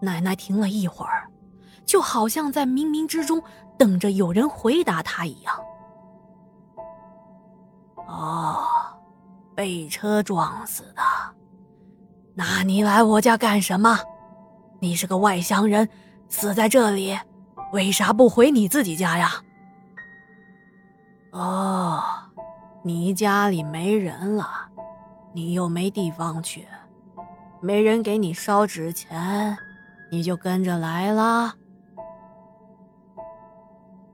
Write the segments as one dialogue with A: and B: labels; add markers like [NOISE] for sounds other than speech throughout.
A: 奶奶停了一会儿，就好像在冥冥之中等着有人回答她一样。哦，被车撞死的。那你来我家干什么？你是个外乡人，死在这里，为啥不回你自己家呀？哦，你家里没人了，你又没地方去，没人给你烧纸钱，你就跟着来了。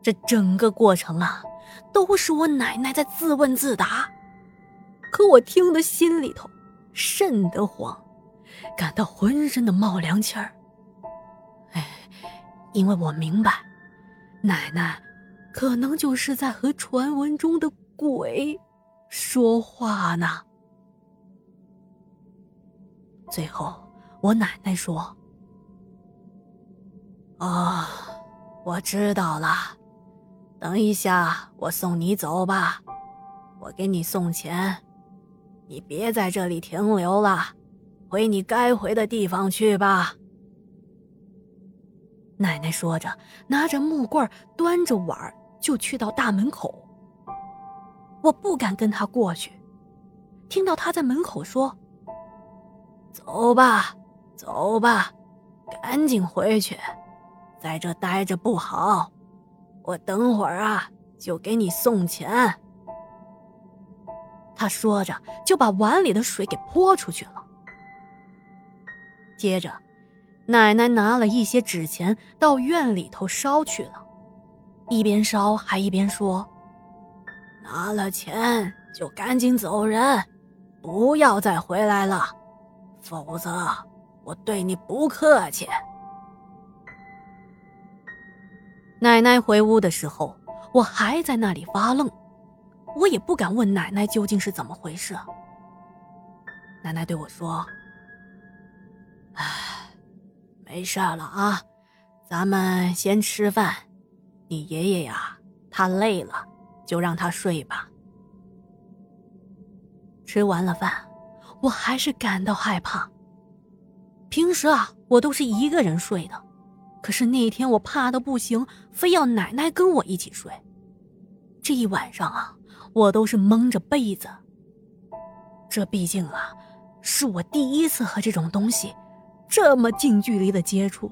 A: 这整个过程啊，都是我奶奶在自问自答，可我听得心里头瘆得慌，感到浑身的冒凉气儿。哎，因为我明白，奶奶。可能就是在和传闻中的鬼说话呢。最后，我奶奶说：“啊，我知道了，等一下我送你走吧，我给你送钱，你别在这里停留了，回你该回的地方去吧。”奶奶说着，拿着木棍，端着碗就去到大门口。我不敢跟他过去，听到他在门口说：“走吧，走吧，赶紧回去，在这待着不好。我等会儿啊，就给你送钱。”他说着，就把碗里的水给泼出去了。接着，奶奶拿了一些纸钱到院里头烧去了。一边烧还一边说：“拿了钱就赶紧走人，不要再回来了，否则我对你不客气。”奶奶回屋的时候，我还在那里发愣，我也不敢问奶奶究竟是怎么回事。奶奶对我说：“哎，没事了啊，咱们先吃饭。”你爷爷呀，他累了，就让他睡吧。吃完了饭，我还是感到害怕。平时啊，我都是一个人睡的，可是那天我怕的不行，非要奶奶跟我一起睡。这一晚上啊，我都是蒙着被子。这毕竟啊，是我第一次和这种东西这么近距离的接触。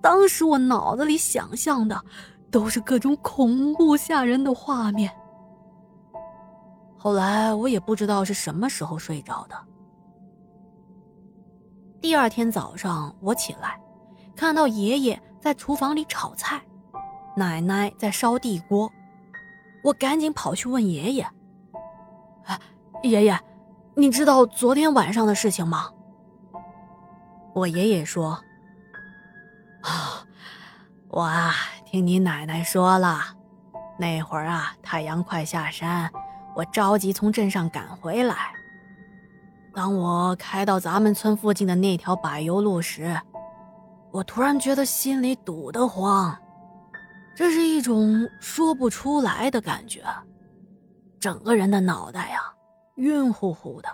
A: 当时我脑子里想象的都是各种恐怖吓人的画面。后来我也不知道是什么时候睡着的。第二天早上我起来，看到爷爷在厨房里炒菜，奶奶在烧地锅，我赶紧跑去问爷爷：“哎，爷爷，你知道昨天晚上的事情吗？”我爷爷说。啊，我啊，听你奶奶说了，那会儿啊，太阳快下山，我着急从镇上赶回来。当我开到咱们村附近的那条柏油路时，我突然觉得心里堵得慌，这是一种说不出来的感觉，整个人的脑袋呀晕乎乎的。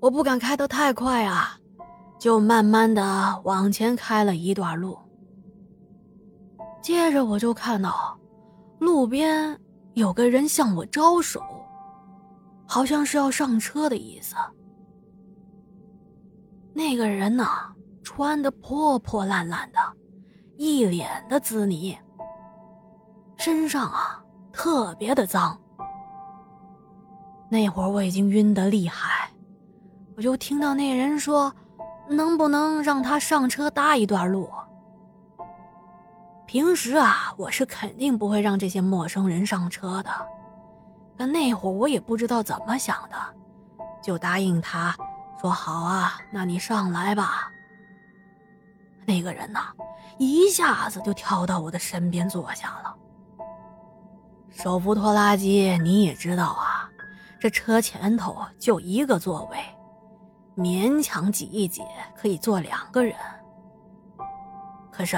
A: 我不敢开得太快啊。就慢慢的往前开了一段路，接着我就看到，路边有个人向我招手，好像是要上车的意思。那个人呢，穿的破破烂烂的，一脸的紫泥，身上啊特别的脏。那会儿我已经晕得厉害，我就听到那人说。能不能让他上车搭一段路？平时啊，我是肯定不会让这些陌生人上车的。但那会儿我也不知道怎么想的，就答应他说：“好啊，那你上来吧。”那个人呢，一下子就跳到我的身边坐下了。手扶拖拉机你也知道啊，这车前头就一个座位。勉强挤一挤，可以坐两个人。可是，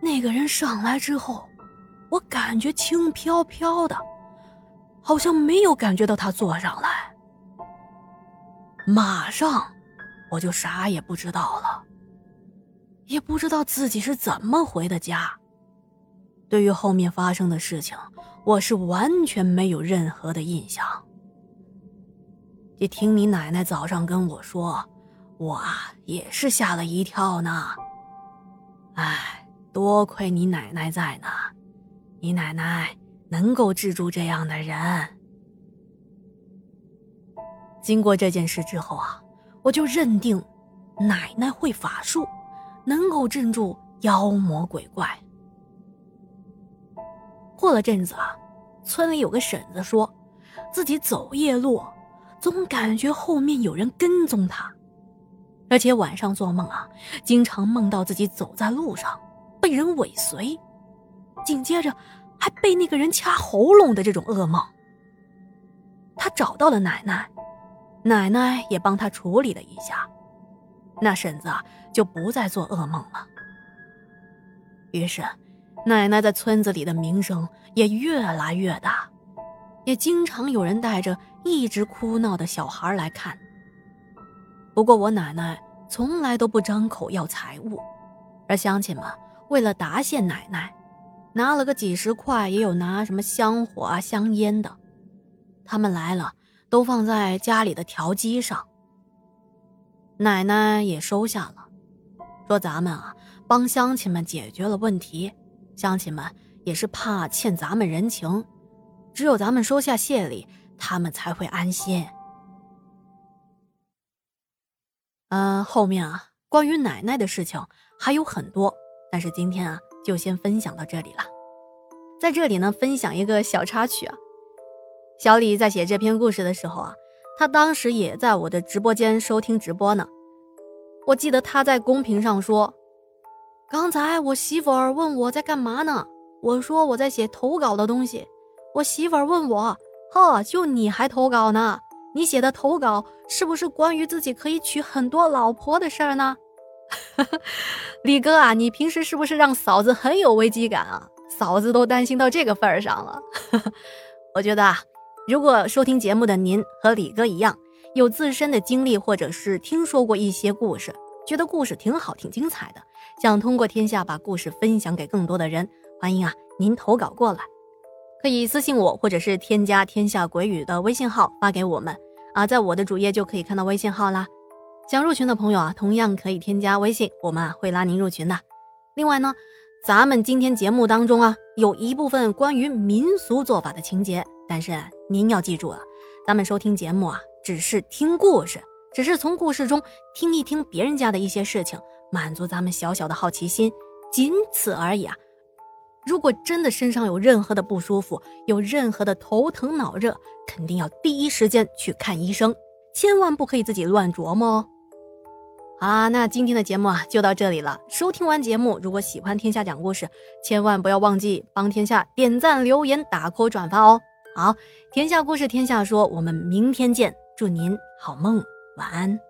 A: 那个人上来之后，我感觉轻飘飘的，好像没有感觉到他坐上来。马上，我就啥也不知道了，也不知道自己是怎么回的家。对于后面发生的事情，我是完全没有任何的印象。也听你奶奶早上跟我说，我啊也是吓了一跳呢。哎，多亏你奶奶在呢，你奶奶能够治住这样的人。经过这件事之后啊，我就认定奶奶会法术，能够镇住妖魔鬼怪。过了阵子啊，村里有个婶子说，自己走夜路，总感觉后面有人跟踪他，而且晚上做梦啊，经常梦到自己走在路上，被人尾随，紧接着还被那个人掐喉咙的这种噩梦。他找到了奶奶。奶奶也帮他处理了一下，那婶子就不再做噩梦了。于是，奶奶在村子里的名声也越来越大，也经常有人带着一直哭闹的小孩来看。不过，我奶奶从来都不张口要财物，而乡亲们为了答谢奶奶，拿了个几十块，也有拿什么香火啊、香烟的。他们来了。都放在家里的条机上。奶奶也收下了，说咱们啊帮乡亲们解决了问题，乡亲们也是怕欠咱们人情，只有咱们收下谢礼，他们才会安心。嗯，后面啊关于奶奶的事情还有很多，但是今天啊就先分享到这里了。在这里呢，分享一个小插曲啊。小李在写这篇故事的时候啊，他当时也在我的直播间收听直播呢。我记得他在公屏上说：“刚才我媳妇儿问我在干嘛呢，我说我在写投稿的东西。我媳妇儿问我：‘呵，就你还投稿呢？你写的投稿是不是关于自己可以娶很多老婆的事儿呢？’ [LAUGHS] 李哥啊，你平时是不是让嫂子很有危机感啊？嫂子都担心到这个份儿上了。[LAUGHS] 我觉得啊。”如果收听节目的您和李哥一样，有自身的经历，或者是听说过一些故事，觉得故事挺好、挺精彩的，想通过天下把故事分享给更多的人，欢迎啊，您投稿过来，可以私信我，或者是添加天下鬼语的微信号发给我们啊，在我的主页就可以看到微信号啦。想入群的朋友啊，同样可以添加微信，我们啊会拉您入群的。另外呢，咱们今天节目当中啊，有一部分关于民俗做法的情节。但是您要记住了，咱们收听节目啊，只是听故事，只是从故事中听一听别人家的一些事情，满足咱们小小的好奇心，仅此而已啊。如果真的身上有任何的不舒服，有任何的头疼脑热，肯定要第一时间去看医生，千万不可以自己乱琢磨哦。好，那今天的节目啊就到这里了。收听完节目，如果喜欢天下讲故事，千万不要忘记帮天下点赞、留言、打 call、转发哦。好，天下故事天下说，我们明天见，祝您好梦，晚安。